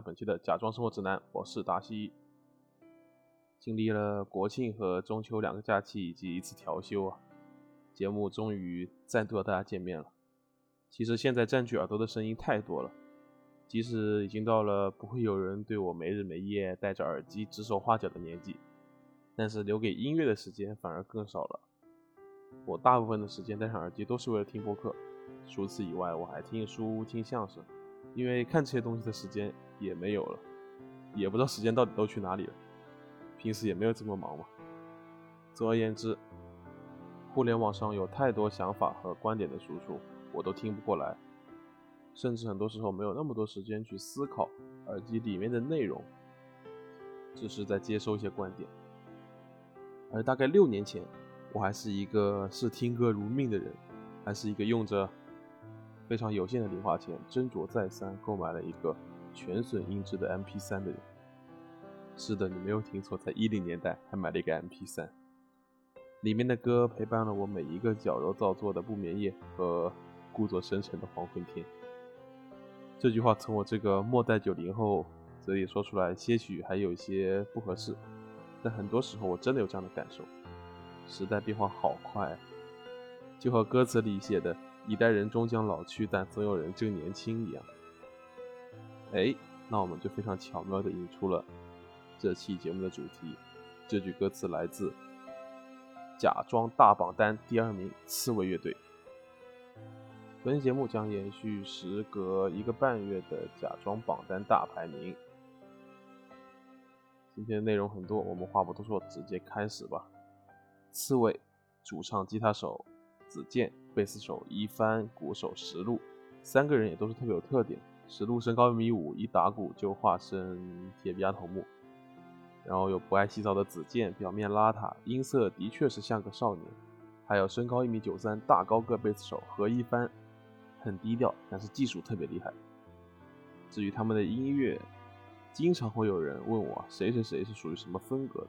本期的假装生活指南，我是达西。经历了国庆和中秋两个假期以及一次调休啊，节目终于再度和大家见面了。其实现在占据耳朵的声音太多了，即使已经到了不会有人对我没日没夜戴着耳机指手画脚的年纪，但是留给音乐的时间反而更少了。我大部分的时间戴上耳机都是为了听播客，除此以外我还听书、听相声。因为看这些东西的时间也没有了，也不知道时间到底都去哪里了。平时也没有这么忙嘛。总而言之，互联网上有太多想法和观点的输出，我都听不过来，甚至很多时候没有那么多时间去思考耳机里面的内容，只是在接收一些观点。而大概六年前，我还是一个视听歌如命的人，还是一个用着。非常有限的零花钱，斟酌再三购买了一个全损音质的 MP3 的人。是的，你没有听错，在一零年代还买了一个 MP3，里面的歌陪伴了我每一个矫揉造作的不眠夜和故作深沉的黄昏天。这句话从我这个末代九零后嘴里说出来，些许还有一些不合适，但很多时候我真的有这样的感受。时代变化好快，就和歌词里写的。一代人终将老去，但总有人正年轻一样。哎，那我们就非常巧妙地引出了这期节目的主题。这句歌词来自《假装大榜单》第二名刺猬乐队。本期节目将延续时隔一个半月的假装榜单大排名。今天内容很多，我们话不多说，直接开始吧。刺猬，主唱、吉他手子健。贝斯手一帆，鼓手石路，三个人也都是特别有特点。石路身高一米五，一打鼓就化身铁臂阿童木。然后有不爱洗澡的子健，表面邋遢，音色的确是像个少年。还有身高一米九三，大高个贝斯手何一帆，很低调，但是技术特别厉害。至于他们的音乐，经常会有人问我谁谁谁是属于什么风格的。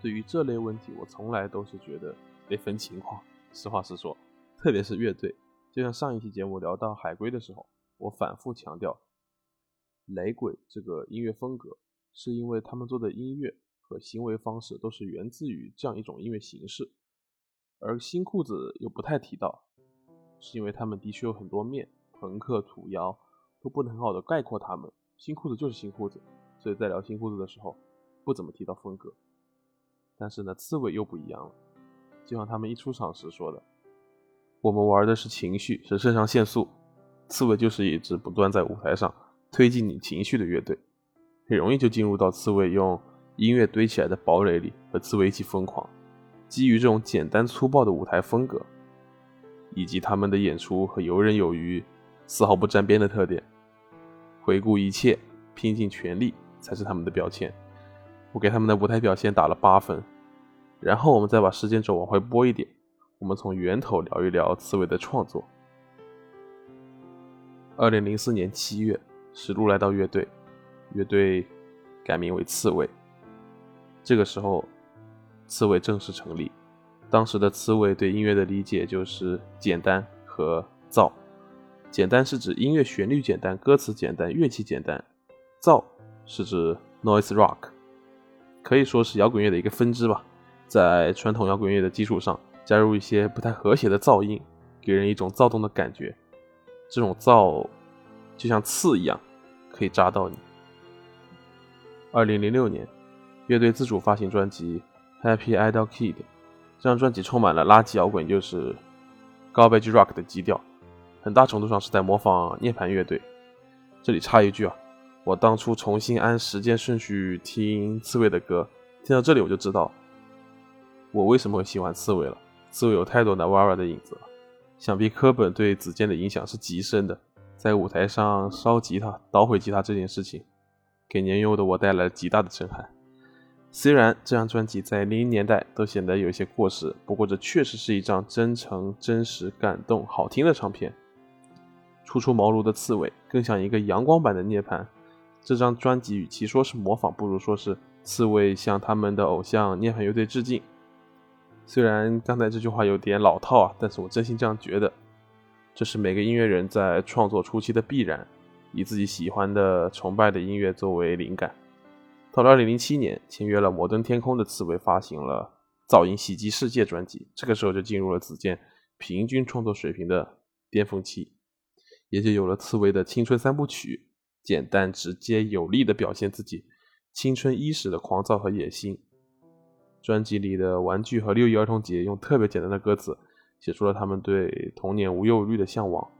对于这类问题，我从来都是觉得得分情况。实话实说，特别是乐队，就像上一期节目聊到海龟的时候，我反复强调，雷鬼这个音乐风格，是因为他们做的音乐和行为方式都是源自于这样一种音乐形式，而新裤子又不太提到，是因为他们的确有很多面，朋克、土窑都不能很好的概括他们，新裤子就是新裤子，所以在聊新裤子的时候，不怎么提到风格，但是呢，刺猬又不一样了。就像他们一出场时说的：“我们玩的是情绪，是肾上腺素。刺猬就是一支不断在舞台上推进你情绪的乐队，很容易就进入到刺猬用音乐堆起来的堡垒里，和刺猬一起疯狂。基于这种简单粗暴的舞台风格，以及他们的演出和游刃有余、丝毫不沾边的特点，回顾一切，拼尽全力才是他们的标签。我给他们的舞台表现打了八分。”然后我们再把时间轴往回拨一点，我们从源头聊一聊刺猬的创作。二零零四年七月，石路来到乐队，乐队改名为刺猬。这个时候，刺猬正式成立。当时的刺猬对音乐的理解就是简单和燥。简单是指音乐旋律简单、歌词简单、乐器简单；燥是指 noise rock，可以说是摇滚乐的一个分支吧。在传统摇滚乐的基础上，加入一些不太和谐的噪音，给人一种躁动的感觉。这种躁就像刺一样，可以扎到你。二零零六年，乐队自主发行专辑《Happy Idol Kid》，这张专辑充满了垃圾摇滚，就是 Garbage Rock 的基调，很大程度上是在模仿涅槃乐队。这里插一句啊，我当初重新按时间顺序听刺猬的歌，听到这里我就知道。我为什么会喜欢刺猬了？刺猬有太多 Navara 的影子了，想必科本对子健的影响是极深的。在舞台上烧吉他、捣毁吉他这件事情，给年幼的我带来了极大的震撼。虽然这张专辑在零零年代都显得有些过时，不过这确实是一张真诚、真实、感动、好听的唱片。初出茅庐的刺猬更像一个阳光版的涅槃。这张专辑与其说是模仿，不如说是刺猬向他们的偶像涅槃乐队致敬。虽然刚才这句话有点老套啊，但是我真心这样觉得，这是每个音乐人在创作初期的必然。以自己喜欢的、崇拜的音乐作为灵感。到了2007年，签约了摩登天空的刺猬发行了《噪音袭击世界》专辑，这个时候就进入了子健平均创作水平的巅峰期，也就有了刺猬的青春三部曲，简单、直接、有力的表现自己青春伊始的狂躁和野心。专辑里的玩具和六一儿童节用特别简单的歌词写出了他们对童年无忧无虑的向往。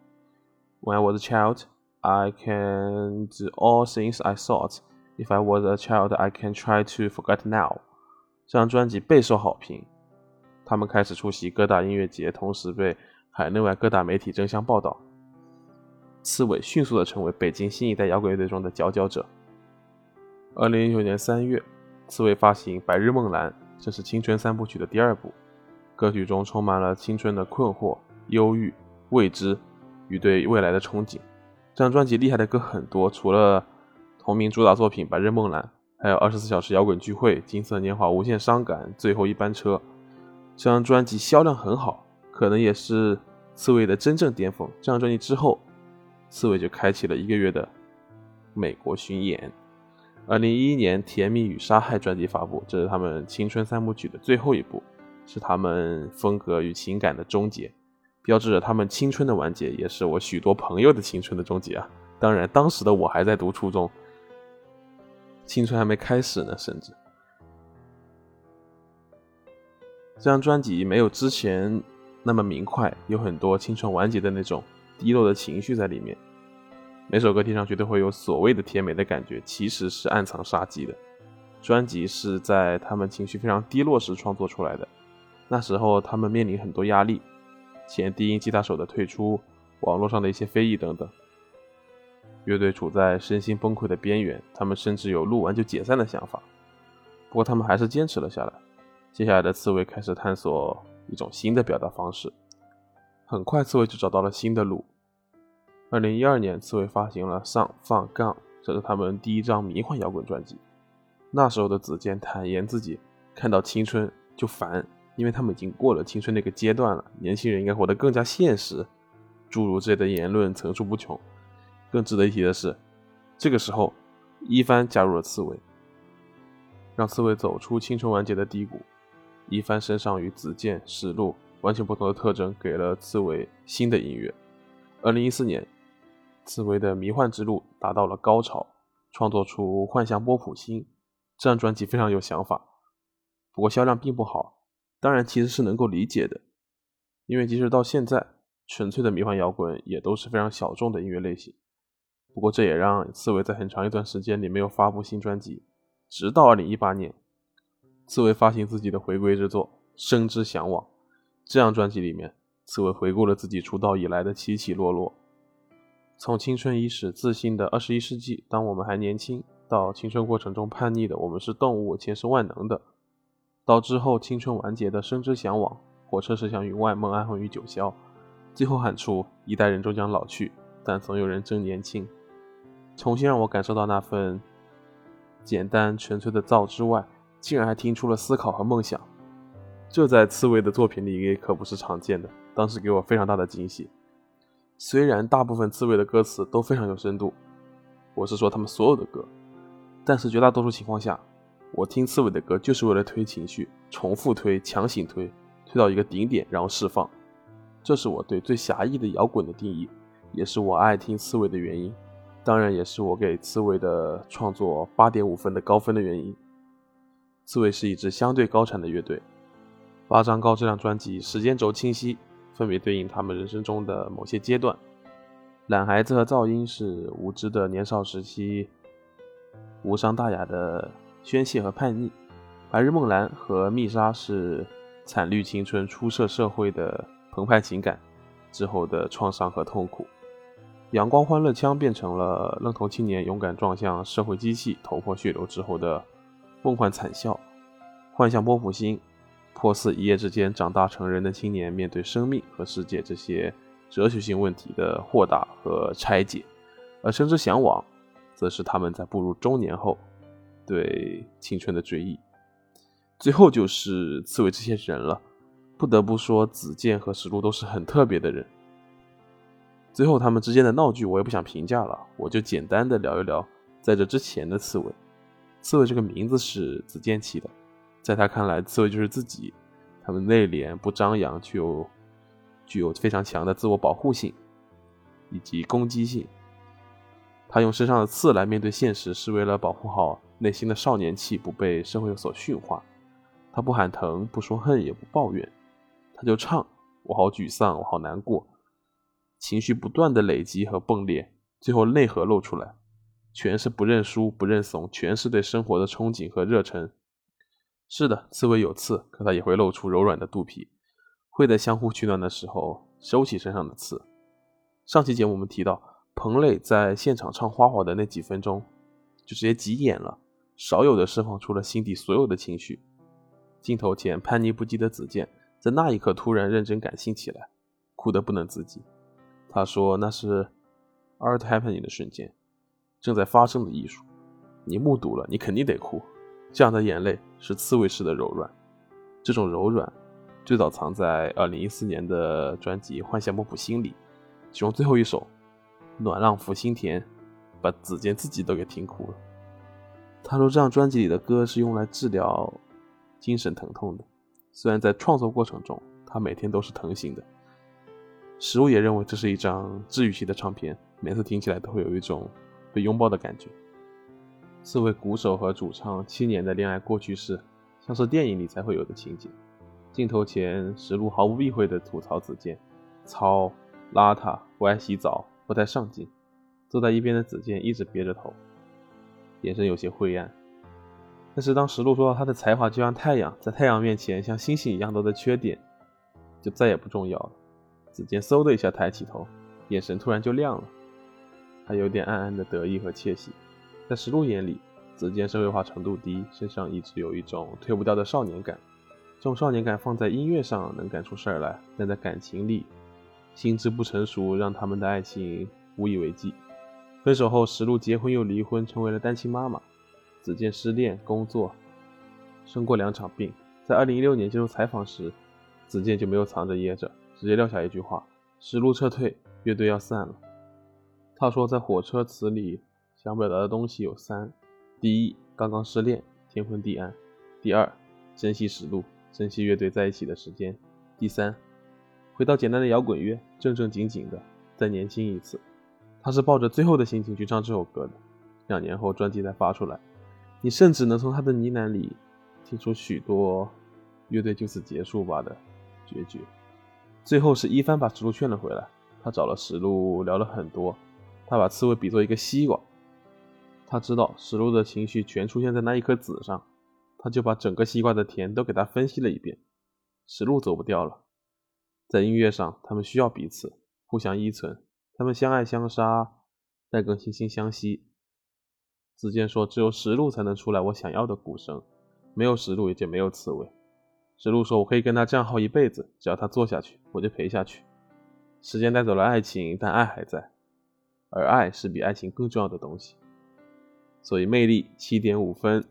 When I was a child, I can do all things I thought. If I was a child, I can try to forget now. 这张专辑备受好评。他们开始出席各大音乐节，同时被海内外各大媒体争相报道。刺猬迅速的成为北京新一代摇滚乐队中的佼佼者。二零零九年三月，刺猬发行《白日梦蓝》。这是青春三部曲的第二部，歌曲中充满了青春的困惑、忧郁、未知与对未来的憧憬。这张专辑厉害的歌很多，除了同名主打作品《白日梦蓝》，还有《二十四小时摇滚聚会》《金色年华》《无限伤感》《最后一班车》。这张专辑销量很好，可能也是刺猬的真正巅峰。这张专辑之后，刺猬就开启了一个月的美国巡演。二零一一年，《甜蜜与杀害》专辑发布，这是他们青春三部曲的最后一部，是他们风格与情感的终结，标志着他们青春的完结，也是我许多朋友的青春的终结啊！当然，当时的我还在读初中，青春还没开始呢，甚至。这张专辑没有之前那么明快，有很多青春完结的那种低落的情绪在里面。每首歌听上去都会有所谓的甜美的感觉，其实是暗藏杀机的。专辑是在他们情绪非常低落时创作出来的，那时候他们面临很多压力，前低音吉他手的退出，网络上的一些非议等等，乐队处在身心崩溃的边缘，他们甚至有录完就解散的想法。不过他们还是坚持了下来。接下来的刺猬开始探索一种新的表达方式，很快刺猬就找到了新的路。二零一二年，刺猬发行了《上放杠》，这是他们第一张迷幻摇滚专辑。那时候的子健坦言自己看到青春就烦，因为他们已经过了青春那个阶段了。年轻人应该活得更加现实，诸如这类的言论层出不穷。更值得一提的是，这个时候一帆加入了刺猬，让刺猬走出青春完结的低谷。一帆身上与子健、史路完全不同的特征，给了刺猬新的音乐。二零一四年。刺猬的迷幻之路达到了高潮，创作出《幻象波普星》这张专辑非常有想法，不过销量并不好。当然，其实是能够理解的，因为即使到现在，纯粹的迷幻摇滚也都是非常小众的音乐类型。不过，这也让刺猬在很长一段时间里没有发布新专辑，直到二零一八年，刺猬发行自己的回归之作《生之向往》这张专辑里面，刺猬回顾了自己出道以来的起起落落。从青春伊始自信的二十一世纪，当我们还年轻，到青春过程中叛逆的我们是动物，且是万能的，到之后青春完结的生之向往，火车驶向云外，梦安魂于九霄，最后喊出一代人终将老去，但总有人正年轻，重新让我感受到那份简单纯粹的造之外，竟然还听出了思考和梦想，这在刺猬的作品里也可不是常见的，当时给我非常大的惊喜。虽然大部分刺猬的歌词都非常有深度，我是说他们所有的歌，但是绝大多数情况下，我听刺猬的歌就是为了推情绪，重复推，强行推，推到一个顶点，然后释放。这是我对最狭义的摇滚的定义，也是我爱听刺猬的原因，当然也是我给刺猬的创作八点五分的高分的原因。刺猬是一支相对高产的乐队，八张高质量专辑，时间轴清晰。分别对应他们人生中的某些阶段。懒孩子和噪音是无知的年少时期，无伤大雅的宣泄和叛逆。白日梦蓝和蜜莎是惨绿青春初涉社会的澎湃情感之后的创伤和痛苦。阳光欢乐枪变成了愣头青年勇敢撞向社会机器头破血流之后的梦幻惨笑。幻象波普星。颇似一夜之间长大成人的青年面对生命和世界这些哲学性问题的豁达和拆解，而生之向往，则是他们在步入中年后对青春的追忆。最后就是刺猬这些人了，不得不说，子健和石路都是很特别的人。最后他们之间的闹剧我也不想评价了，我就简单的聊一聊在这之前的刺猬。刺猬这个名字是子健起的，在他看来，刺猬就是自己。他们内敛不张扬，却有具有非常强的自我保护性以及攻击性。他用身上的刺来面对现实，是为了保护好内心的少年气不被社会所驯化。他不喊疼，不说恨，也不抱怨，他就唱：“我好沮丧，我好难过。”情绪不断的累积和迸裂，最后内核露出来，全是不认输、不认怂，全是对生活的憧憬和热忱。是的，刺猬有刺，可它也会露出柔软的肚皮，会在相互取暖的时候收起身上的刺。上期节目我们提到，彭磊在现场唱《花火》的那几分钟，就直接急眼了，少有的释放出了心底所有的情绪。镜头前叛逆不羁的子健，在那一刻突然认真感性起来，哭得不能自己。他说：“那是 art happening 的瞬间，正在发生的艺术。你目睹了，你肯定得哭。这样的眼泪是刺猬式的柔软。这种柔软，最早藏在2014年的专辑《幻想幕布心》里，其中最后一首《暖浪拂心田》，把子健自己都给听哭了。他说，这张专辑里的歌是用来治疗精神疼痛的。虽然在创作过程中，他每天都是疼醒的。”石路也认为这是一张治愈系的唱片，每次听起来都会有一种被拥抱的感觉。四位鼓手和主唱七年的恋爱过去式，像是电影里才会有的情节。镜头前，石路毫不避讳地吐槽子健糙、邋遢、不爱洗澡、不太上进。坐在一边的子健一直憋着头，眼神有些灰暗。但是当石路说到他的才华就像太阳，在太阳面前像星星一样多的缺点，就再也不重要了。子健嗖的一下抬起头，眼神突然就亮了，他有点暗暗的得意和窃喜。在石路眼里，子健社会化程度低，身上一直有一种退不掉的少年感。这种少年感放在音乐上能干出事儿来，但在感情里，心智不成熟，让他们的爱情无以为继。分手后，石路结婚又离婚，成为了单亲妈妈。子健失恋、工作，生过两场病。在2016年接受采访时，子健就没有藏着掖着。直接撂下一句话：“石路撤退，乐队要散了。”他说，在火车词里想表达的东西有三：第一，刚刚失恋，天昏地暗；第二，珍惜石路，珍惜乐队在一起的时间；第三，回到简单的摇滚乐，正正经经的再年轻一次。他是抱着最后的心情去唱这首歌的。两年后，专辑才发出来，你甚至能从他的呢喃里听出许多乐队就此结束吧的决绝。最后是一帆把石路劝了回来，他找了石路聊了很多，他把刺猬比作一个西瓜，他知道石路的情绪全出现在那一颗籽上，他就把整个西瓜的甜都给他分析了一遍。石路走不掉了，在音乐上他们需要彼此，互相依存，他们相爱相杀，但更惺惺相惜。子健说：“只有石路才能出来我想要的鼓声，没有石路也就没有刺猬。”石路说：“我可以跟他这样耗一辈子，只要他做下去，我就陪下去。时间带走了爱情，但爱还在，而爱是比爱情更重要的东西。所以魅力七点五分，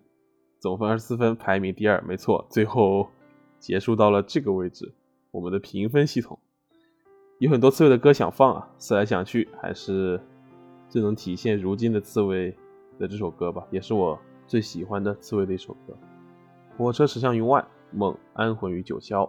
总分二十四分，排名第二，没错。最后 结束到了这个位置，我们的评分系统有很多刺猬的歌想放啊，思来想去，还是最能体现如今的刺猬的这首歌吧，也是我最喜欢的刺猬的一首歌。火车驶向云外。”梦安魂于九霄。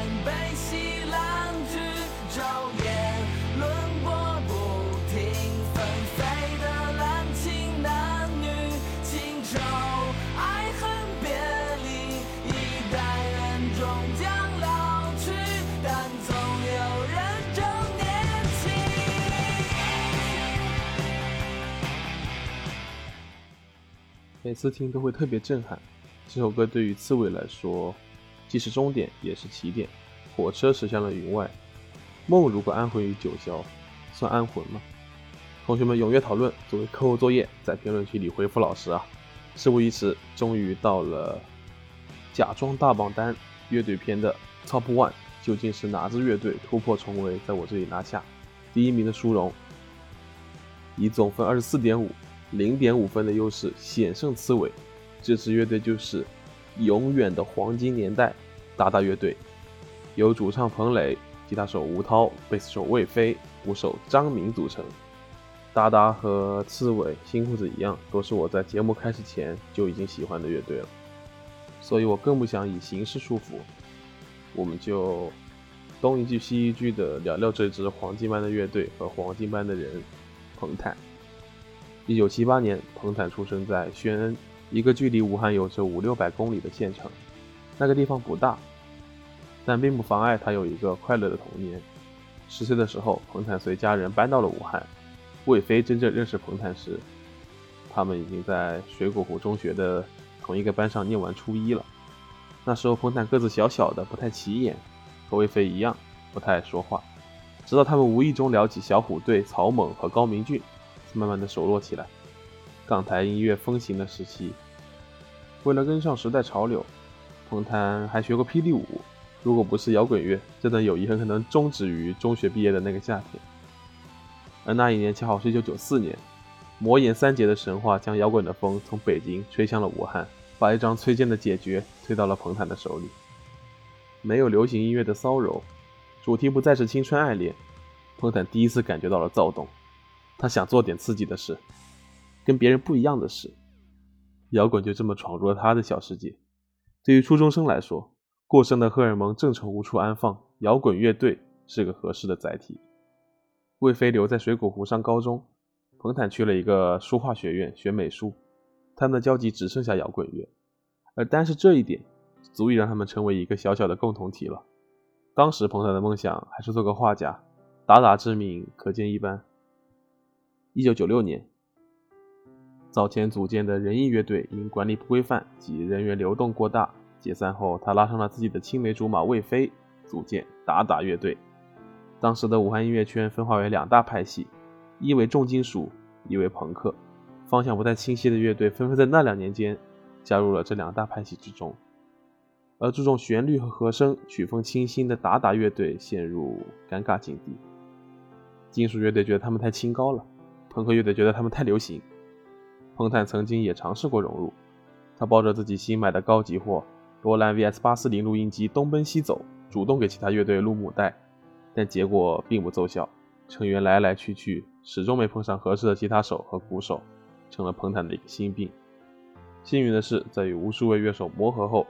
时间悲喜烂剧，昼夜轮播不停，纷飞的滥情男女，情仇爱恨别离，一代人终将老去，但总有人正年轻。每次听都会特别震撼。这首歌对于刺猬来说，既是终点，也是起点。火车驶向了云外，梦如果安魂于九霄，算安魂吗？同学们踊跃讨论，作为课后作业，在评论区里回复老师啊！事不宜迟，终于到了假装大榜单乐队篇的 Top One，究竟是哪支乐队突破重围，在我这里拿下第一名的殊荣？以总分二十四点五。零点五分的优势险胜刺猬，这支乐队就是永远的黄金年代达达乐队，由主唱彭磊、吉他手吴涛、贝斯手魏飞、鼓手张明组成。达达和刺猬、新裤子一样，都是我在节目开始前就已经喜欢的乐队了，所以我更不想以形式束缚。我们就东一句西一句的聊聊这支黄金般的乐队和黄金般的人——彭坦。一九七八年，彭坦出生在宣恩，一个距离武汉有着五六百公里的县城。那个地方不大，但并不妨碍他有一个快乐的童年。十岁的时候，彭坦随家人搬到了武汉。魏飞真正认识彭坦时，他们已经在水果湖中学的同一个班上念完初一了。那时候，彭坦个子小小的，不太起眼，和魏飞一样，不太爱说话。直到他们无意中聊起小虎队、曹猛和高明骏。慢慢的熟络起来。港台音乐风行的时期，为了跟上时代潮流，彭坦还学过霹雳舞。如果不是摇滚乐，这段友谊很可能终止于中学毕业的那个夏天。而那一年恰好是1994年，魔岩三杰的神话将摇滚的风从北京吹向了武汉，把一张崔健的解决推到了彭坦的手里。没有流行音乐的骚柔，主题不再是青春爱恋，彭坦第一次感觉到了躁动。他想做点刺激的事，跟别人不一样的事。摇滚就这么闯入了他的小世界。对于初中生来说，过剩的荷尔蒙正愁无处安放，摇滚乐队是个合适的载体。魏飞留在水果湖上高中，彭坦去了一个书画学院学美术，他们的交集只剩下摇滚乐，而单是这一点，足以让他们成为一个小小的共同体了。当时彭坦的梦想还是做个画家，达达之名可见一斑。一九九六年，早前组建的仁义乐队因管理不规范及人员流动过大解散后，他拉上了自己的青梅竹马魏飞，组建达达乐队。当时的武汉音乐圈分化为两大派系，一为重金属，一为朋克，方向不太清晰的乐队纷纷在那两年间加入了这两大派系之中。而注重旋律和和声、曲风清新的达达乐队陷入尴尬境地，金属乐队觉得他们太清高了。朋克乐队觉得他们太流行，彭坦曾经也尝试过融入。他抱着自己新买的高级货罗兰 VS 八四零录音机东奔西走，主动给其他乐队录母带，但结果并不奏效。成员来来去去，始终没碰上合适的吉他手和鼓手，成了彭坦的一个心病。幸运的是，在与无数位乐手磨合后，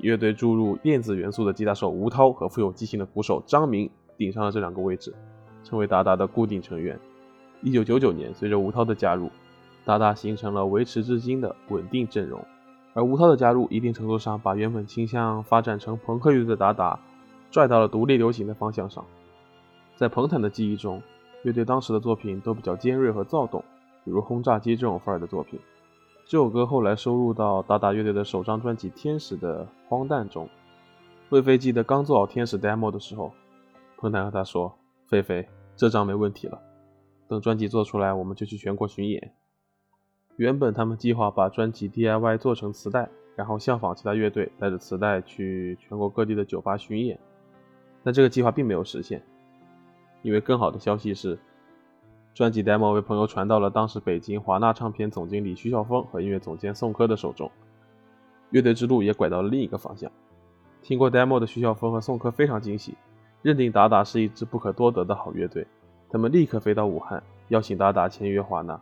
乐队注入电子元素的吉他手吴涛和富有激情的鼓手张明顶上了这两个位置，成为达达的固定成员。一九九九年，随着吴涛的加入，达达形成了维持至今的稳定阵容。而吴涛的加入，一定程度上把原本倾向发展成朋克乐队的达达，拽到了独立流行的方向上。在彭坦的记忆中，乐队当时的作品都比较尖锐和躁动，比如《轰炸机》这种范儿的作品。这首歌后来收录到达达乐队的首张专辑《天使》的荒诞中。魏飞记得刚做好《天使》demo 的时候，彭坦和他说：“飞飞，这张没问题了。”等专辑做出来，我们就去全国巡演。原本他们计划把专辑 DIY 做成磁带，然后效仿其他乐队，带着磁带去全国各地的酒吧巡演。但这个计划并没有实现，因为更好的消息是，专辑 demo 被朋友传到了当时北京华纳唱片总经理徐晓峰和音乐总监宋柯的手中，乐队之路也拐到了另一个方向。听过 demo 的徐晓峰和宋柯非常惊喜，认定达达是一支不可多得的好乐队，他们立刻飞到武汉，邀请达达签约华纳。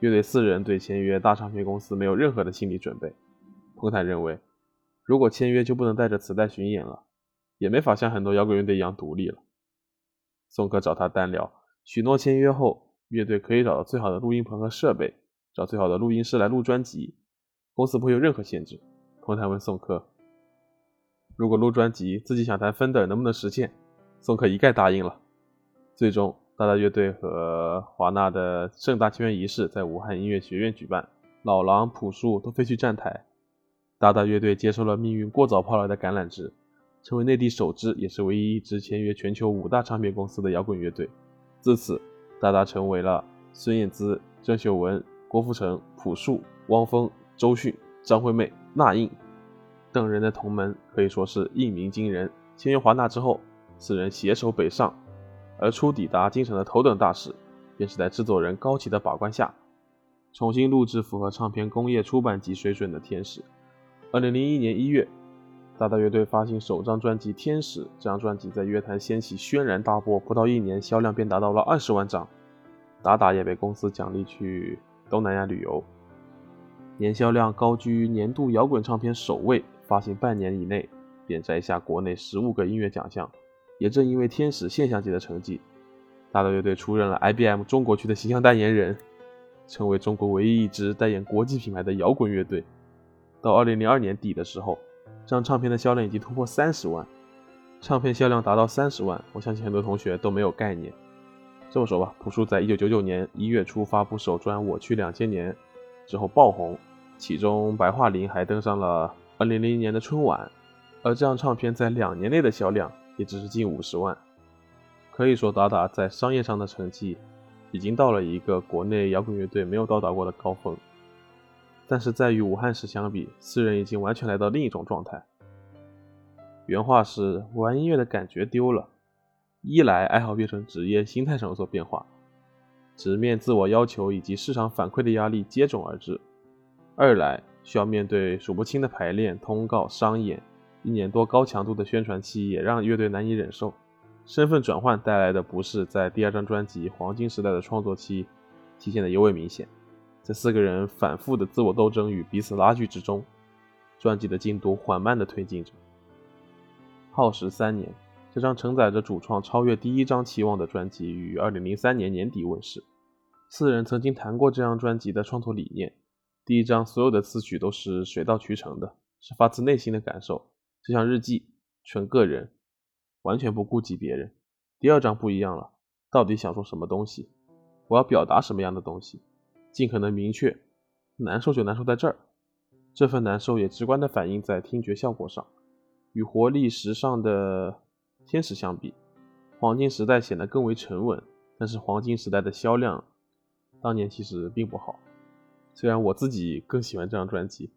乐队四人对签约大唱片公司没有任何的心理准备。彭坦认为，如果签约就不能带着磁带巡演了，也没法像很多摇滚乐队一样独立了。宋柯找他单聊，许诺签约后，乐队可以找到最好的录音棚和设备，找最好的录音师来录专辑，公司不会有任何限制。彭坦问宋柯，如果录专辑，自己想谈分的能不能实现？宋柯一概答应了。最终。大大乐队和华纳的盛大签约仪式在武汉音乐学院举办，老狼、朴树都飞去站台。大大乐队接受了命运过早抛来的橄榄枝，成为内地首支也是唯一一支签约全球五大唱片公司的摇滚乐队。自此，大大成为了孙燕姿、郑秀文、郭富城、朴树、汪峰、周迅、张惠妹、那英等人的同门，可以说是一鸣惊人。签约华纳之后，四人携手北上。而初抵达京城的头等大事，便是在制作人高崎的把关下，重新录制符合唱片工业出版级水准的《天使》。二零零一年一月，达达乐队发行首张专辑《天使》，这张专辑在乐坛掀起轩然大波，不到一年销量便达到了二十万张。达达也被公司奖励去东南亚旅游，年销量高居年度摇滚唱片首位，发行半年以内便摘下国内十五个音乐奖项。也正因为天使现象级的成绩，达达乐队出任了 IBM 中国区的形象代言人，成为中国唯一一支代言国际品牌的摇滚乐队。到2002年底的时候，这张唱片的销量已经突破三十万。唱片销量达到三十万，我相信很多同学都没有概念。这么说吧，朴树在一九九九年一月初发布首专《我去两千年》之后爆红，其中白桦林还登上了2000年的春晚。而这张唱片在两年内的销量。也只是近五十万，可以说达达在商业上的成绩已经到了一个国内摇滚乐队没有到达过的高峰。但是在与武汉时相比，四人已经完全来到另一种状态。原话是：玩音乐的感觉丢了，一来爱好变成职业，心态上有所变化，直面自我要求以及市场反馈的压力接踵而至；二来需要面对数不清的排练、通告、商演。一年多高强度的宣传期也让乐队难以忍受，身份转换带来的不适在第二张专辑《黄金时代》的创作期体现的尤为明显。在四个人反复的自我斗争与彼此拉锯之中，专辑的进度缓慢的推进着。耗时三年，这张承载着主创超越第一张期望的专辑于二零零三年年底问世。四人曾经谈过这张专辑的创作理念：第一张所有的词曲都是水到渠成的，是发自内心的感受。就像日记，纯个人，完全不顾及别人。第二章不一样了，到底想说什么东西？我要表达什么样的东西？尽可能明确。难受就难受在这儿，这份难受也直观的反映在听觉效果上。与活力时尚的天使相比，黄金时代显得更为沉稳。但是黄金时代的销量，当年其实并不好。虽然我自己更喜欢这张专辑。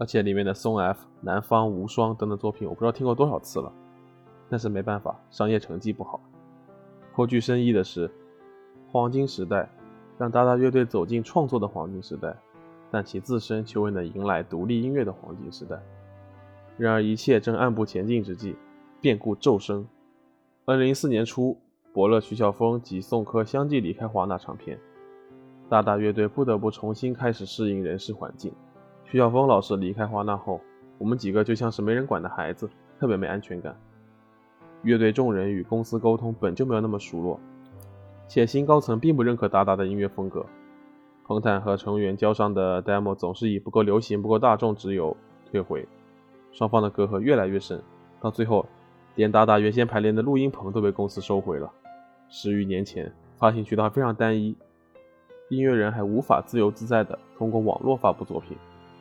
而且里面的松 F、南方无双等等作品，我不知道听过多少次了。但是没办法，商业成绩不好。颇具深意的是，黄金时代让达达乐队走进创作的黄金时代，但其自身却未能迎来独立音乐的黄金时代。然而一切正暗步前进之际，变故骤生。二零零四年初，伯乐、徐晓峰及宋柯相继离开华纳唱片，大大乐队不得不重新开始适应人事环境。徐晓峰老师离开华纳后，我们几个就像是没人管的孩子，特别没安全感。乐队众人与公司沟通本就没有那么熟络，且新高层并不认可达达的音乐风格。彭坦和成员交上的 demo 总是以不够流行、不够大众之由退回，双方的隔阂越来越深，到最后，连达达原先排练的录音棚都被公司收回了。十余年前，发行渠道非常单一，音乐人还无法自由自在地通过网络发布作品。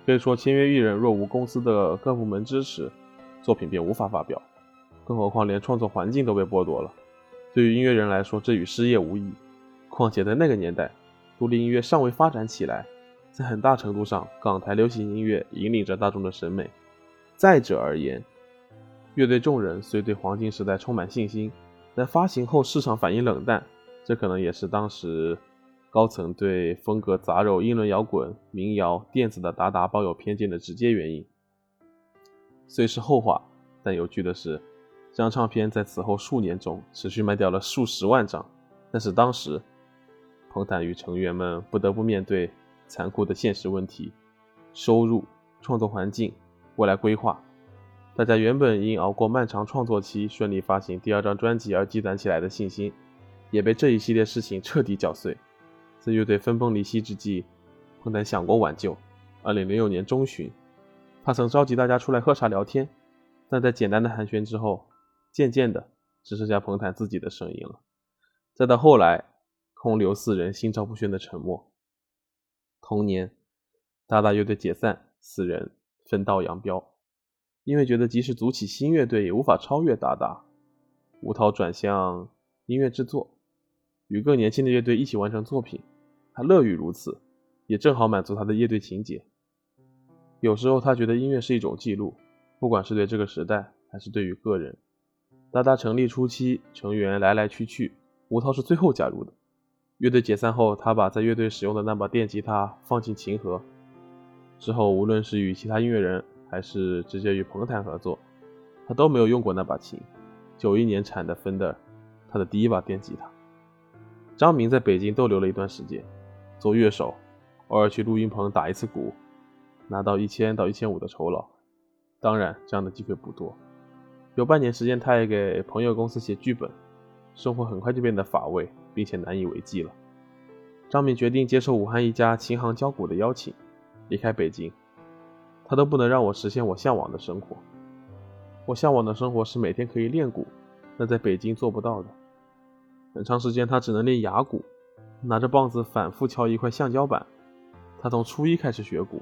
可以说，签约艺人若无公司的各部门支持，作品便无法发表。更何况，连创作环境都被剥夺了。对于音乐人来说，这与失业无异。况且在那个年代，独立音乐尚未发展起来，在很大程度上，港台流行音乐引领着大众的审美。再者而言，乐队众人虽对黄金时代充满信心，但发行后市场反应冷淡，这可能也是当时。高层对风格杂糅英伦摇滚、民谣、电子的达达抱有偏见的直接原因。虽是后话，但有趣的是，这张唱片在此后数年中持续卖掉了数十万张，但是当时，彭坦与成员们不得不面对残酷的现实问题：收入、创作环境、未来规划。大家原本因熬过漫长创作期，顺利发行第二张专辑而积攒起来的信心，也被这一系列事情彻底搅碎。在乐队分崩离析之际，彭坦想过挽救。2006年中旬，他曾召集大家出来喝茶聊天，但在简单的寒暄之后，渐渐的只剩下彭坦自己的声音了。再到后来，空留四人心照不宣的沉默。同年，达达乐队解散，四人分道扬镳。因为觉得即使组起新乐队也无法超越达达，吴涛转向音乐制作，与更年轻的乐队一起完成作品，他乐于如此，也正好满足他的乐队情节。有时候他觉得音乐是一种记录，不管是对这个时代还是对于个人。达达成立初期成员来来去去，吴涛是最后加入的。乐队解散后，他把在乐队使用的那把电吉他放进琴盒，之后无论是与其他音乐人。还是直接与彭坦合作，他都没有用过那把琴。九一年产的 Fender，他的第一把电吉他。张明在北京逗留了一段时间，做乐手，偶尔去录音棚打一次鼓，拿到一千到一千五的酬劳。当然，这样的机会不多。有半年时间，他也给朋友公司写剧本，生活很快就变得乏味，并且难以为继了。张敏决定接受武汉一家琴行教鼓的邀请，离开北京。他都不能让我实现我向往的生活。我向往的生活是每天可以练鼓，那在北京做不到的。很长时间他只能练哑鼓，拿着棒子反复敲一块橡胶板。他从初一开始学鼓，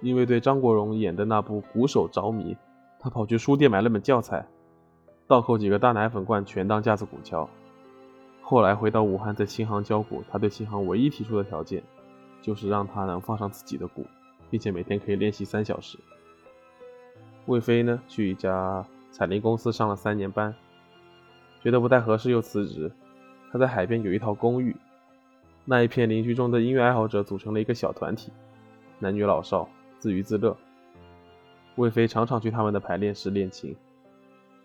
因为对张国荣演的那部《鼓手》着迷，他跑去书店买了本教材，倒扣几个大奶粉罐，全当架子鼓敲。后来回到武汉，在琴行教鼓，他对琴行唯一提出的条件，就是让他能放上自己的鼓。并且每天可以练习三小时。魏飞呢，去一家彩铃公司上了三年班，觉得不太合适，又辞职。他在海边有一套公寓，那一片邻居中的音乐爱好者组成了一个小团体，男女老少自娱自乐。魏飞常常去他们的排练室练琴，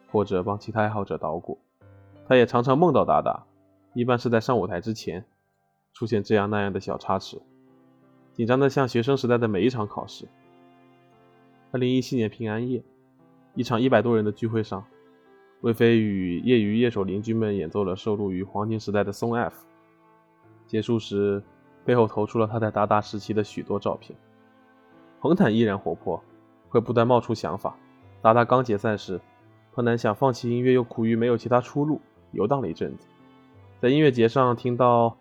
或者帮其他爱好者捣鼓。他也常常梦到达达，一般是在上舞台之前，出现这样那样的小插曲。紧张的像学生时代的每一场考试。二零一七年平安夜，一场一百多人的聚会上，魏飞与业余乐手邻居们演奏了收录于黄金时代的《Song F》。结束时，背后投出了他在达达时期的许多照片。彭坦依然活泼，会不断冒出想法。达达刚解散时，彭坦想放弃音乐，又苦于没有其他出路，游荡了一阵子。在音乐节上听到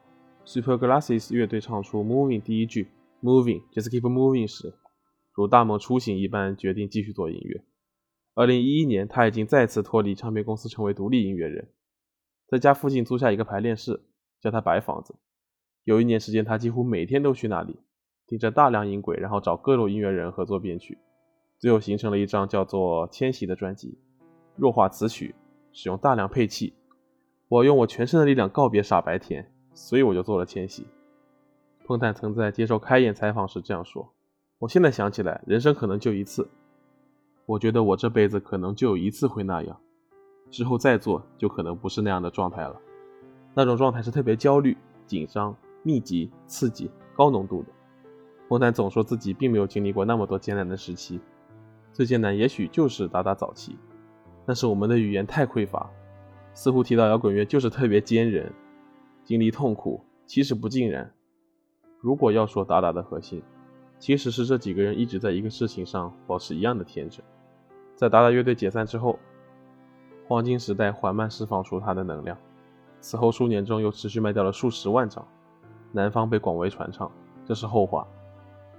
Super Glasses 乐队唱出《Moving》第一句。Moving, just keep moving 时，如大梦初醒一般，决定继续做音乐。二零一一年，他已经再次脱离唱片公司，成为独立音乐人，在家附近租下一个排练室，叫他白房子。有一年时间，他几乎每天都去那里，听着大量音轨，然后找各路音乐人合作编曲，最后形成了一张叫做《迁徙》的专辑。弱化词曲，使用大量配器。我用我全身的力量告别傻白甜，所以我就做了《迁徙》。彭坦曾在接受开演采访时这样说：“我现在想起来，人生可能就一次。我觉得我这辈子可能就有一次会那样，之后再做就可能不是那样的状态了。那种状态是特别焦虑、紧张、密集、刺激、高浓度的。”彭坦总说自己并没有经历过那么多艰难的时期，最艰难也许就是达达早期，但是我们的语言太匮乏，似乎提到摇滚乐就是特别坚韧，经历痛苦，其实不尽然。如果要说达达的核心，其实是这几个人一直在一个事情上保持一样的天真。在达达乐队解散之后，黄金时代缓慢释放出它的能量，此后数年中又持续卖掉了数十万张，南方被广为传唱，这是后话。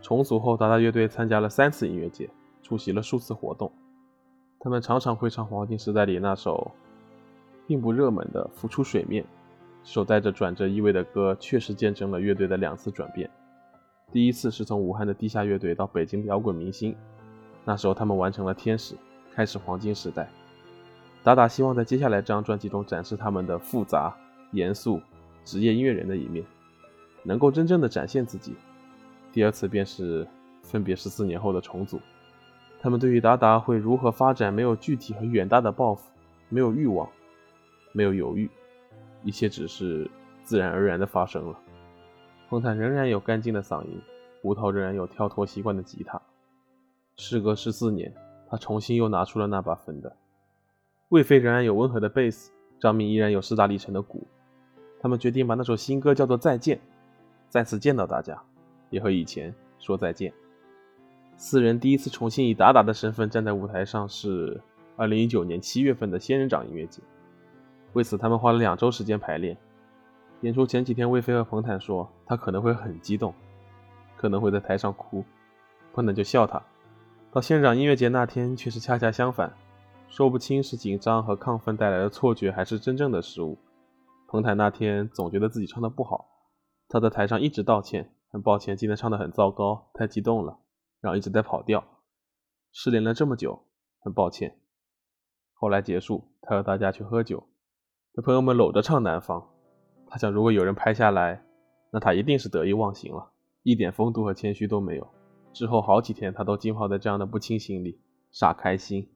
重组后，达达乐队参加了三次音乐节，出席了数次活动，他们常常会唱黄金时代里那首并不热门的《浮出水面》。首带着转折意味的歌，确实见证了乐队的两次转变。第一次是从武汉的地下乐队到北京的摇滚明星，那时候他们完成了《天使》，开始黄金时代。达达希望在接下来这张专辑中展示他们的复杂、严肃、职业音乐人的一面，能够真正的展现自己。第二次便是分别十四年后的重组，他们对于达达会如何发展没有具体和远大的抱负，没有欲望，没有犹豫，一切只是自然而然的发生了。彭坦仍然有干净的嗓音，胡桃仍然有跳脱习惯的吉他。时隔十四年，他重新又拿出了那把粉的。魏飞仍然有温和的贝斯，张明依然有势大力沉的鼓。他们决定把那首新歌叫做《再见》，再次见到大家，也和以前说再见。四人第一次重新以达达的身份站在舞台上是2019年7月份的仙人掌音乐节，为此他们花了两周时间排练。演出前几天，魏飞和彭坦说他可能会很激动，可能会在台上哭，彭坦就笑他。到仙人掌音乐节那天却是恰恰相反。说不清是紧张和亢奋带来的错觉，还是真正的失误。彭坦那天总觉得自己唱的不好，他在台上一直道歉，很抱歉今天唱的很糟糕，太激动了，然后一直在跑调，失联了这么久，很抱歉。后来结束，他和大家去喝酒，和朋友们搂着唱《南方》，他想如果有人拍下来，那他一定是得意忘形了，一点风度和谦虚都没有。之后好几天，他都浸泡在这样的不清醒里，傻开心。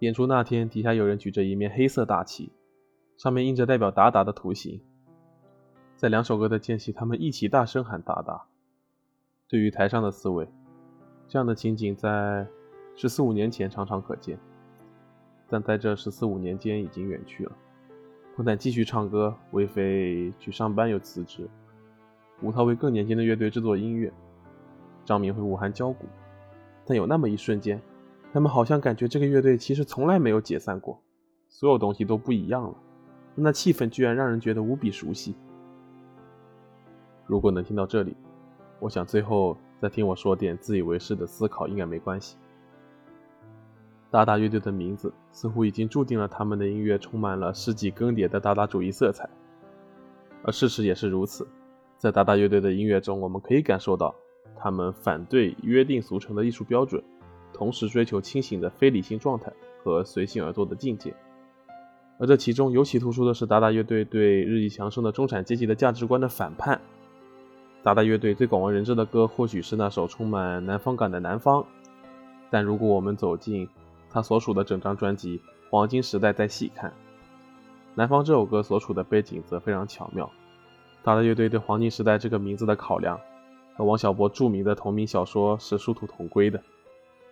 演出那天，底下有人举着一面黑色大旗，上面印着代表达达的图形。在两首歌的间隙，他们一起大声喊“达达”。对于台上的四位，这样的情景在十四五年前常常可见，但在这十四五年间已经远去了。彭坦继续唱歌，魏飞去上班又辞职，吴涛为更年轻的乐队制作音乐，张明回武汉教鼓。但有那么一瞬间。他们好像感觉这个乐队其实从来没有解散过，所有东西都不一样了，那气氛居然让人觉得无比熟悉。如果能听到这里，我想最后再听我说点自以为是的思考应该没关系。达达乐队的名字似乎已经注定了他们的音乐充满了世纪更迭的达达主义色彩，而事实也是如此。在达达乐队的音乐中，我们可以感受到他们反对约定俗成的艺术标准。同时追求清醒的非理性状态和随性而作的境界，而这其中尤其突出的是达达乐队对日益强盛的中产阶级的价值观的反叛。达达乐队最广为人知的歌或许是那首充满南方感的《南方》，但如果我们走进他所属的整张专辑《黄金时代》再细看，《南方》这首歌所处的背景则非常巧妙。达达乐队对“黄金时代”这个名字的考量，和王小波著名的同名小说是殊途同归的。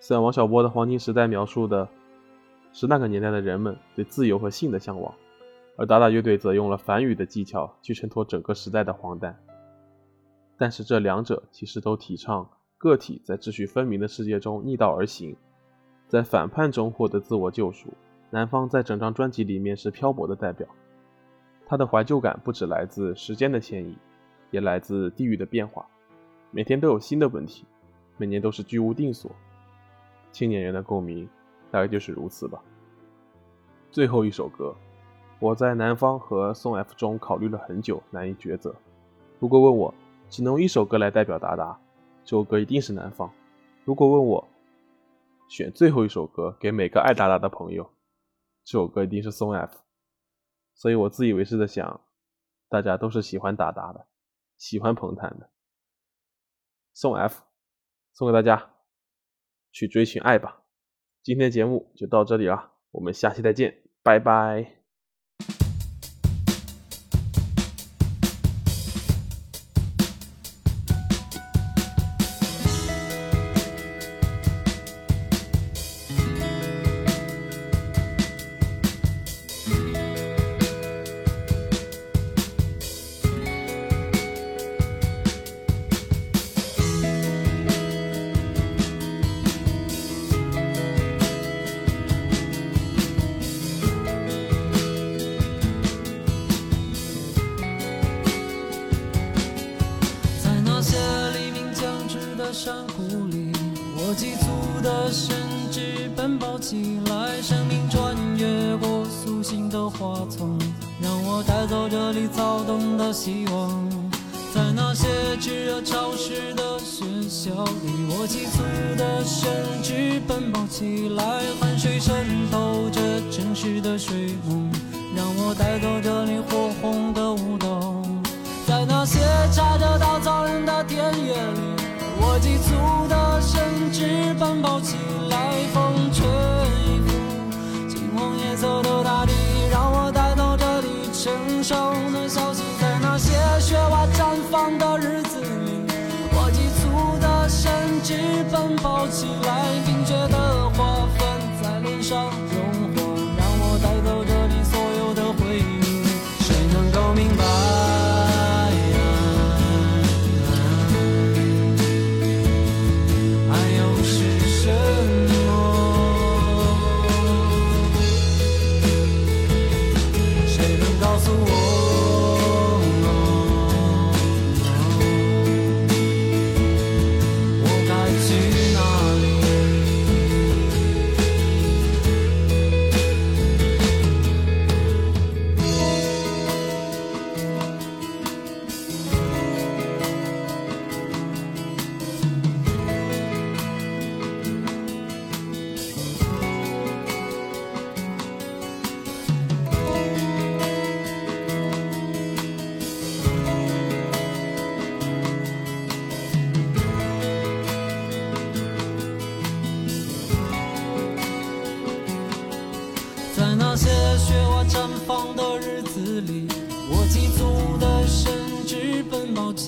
虽然王小波的黄金时代描述的是那个年代的人们对自由和性的向往，而达达乐队则用了反语的技巧去衬托整个时代的荒诞。但是这两者其实都提倡个体在秩序分明的世界中逆道而行，在反叛中获得自我救赎。南方在整张专辑里面是漂泊的代表，他的怀旧感不只来自时间的迁移，也来自地域的变化。每天都有新的问题，每年都是居无定所。青年人的共鸣，大概就是如此吧。最后一首歌，我在南方和宋 F 中考虑了很久，难以抉择。如果问我只能用一首歌来代表达达，这首歌一定是南方。如果问我选最后一首歌给每个爱达达的朋友，这首歌一定是宋 F。所以我自以为是的想，大家都是喜欢达达的，喜欢彭坦的。宋 F 送给大家。去追寻爱吧！今天节目就到这里了，我们下期再见，拜拜。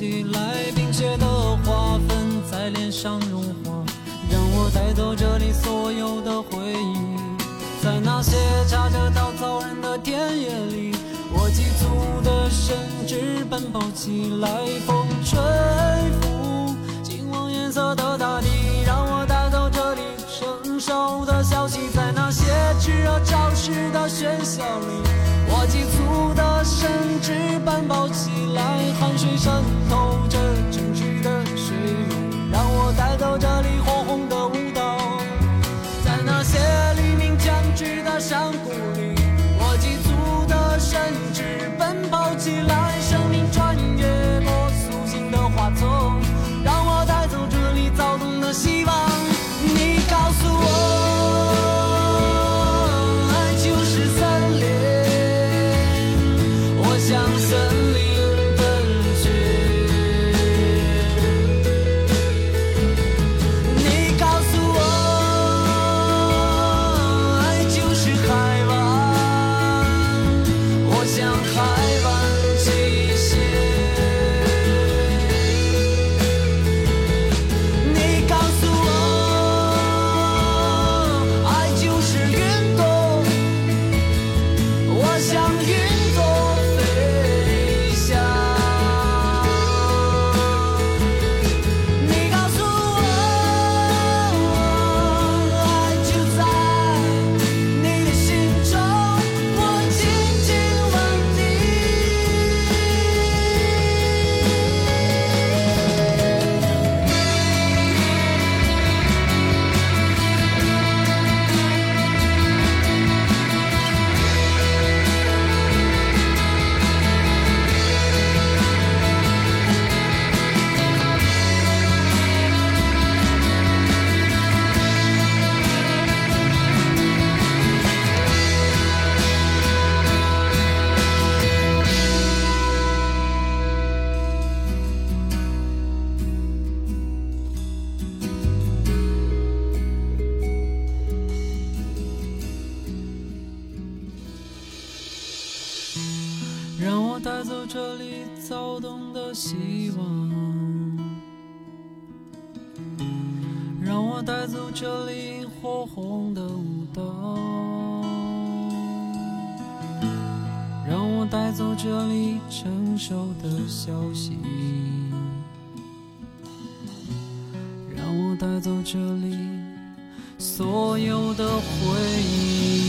起来，冰雪的花粉在脸上融化，让我带走这里所有的回忆。在那些插着稻草人的田野里，我急促的身肢奔跑起来，风吹拂金黄颜色的大地，让我带走这里成熟的消息。在那些炽热潮湿的喧嚣里，石板包起来，汗水渗透着城市的水路，让我带走这里火红的带走这里成熟的消息，让我带走这里所有的回忆。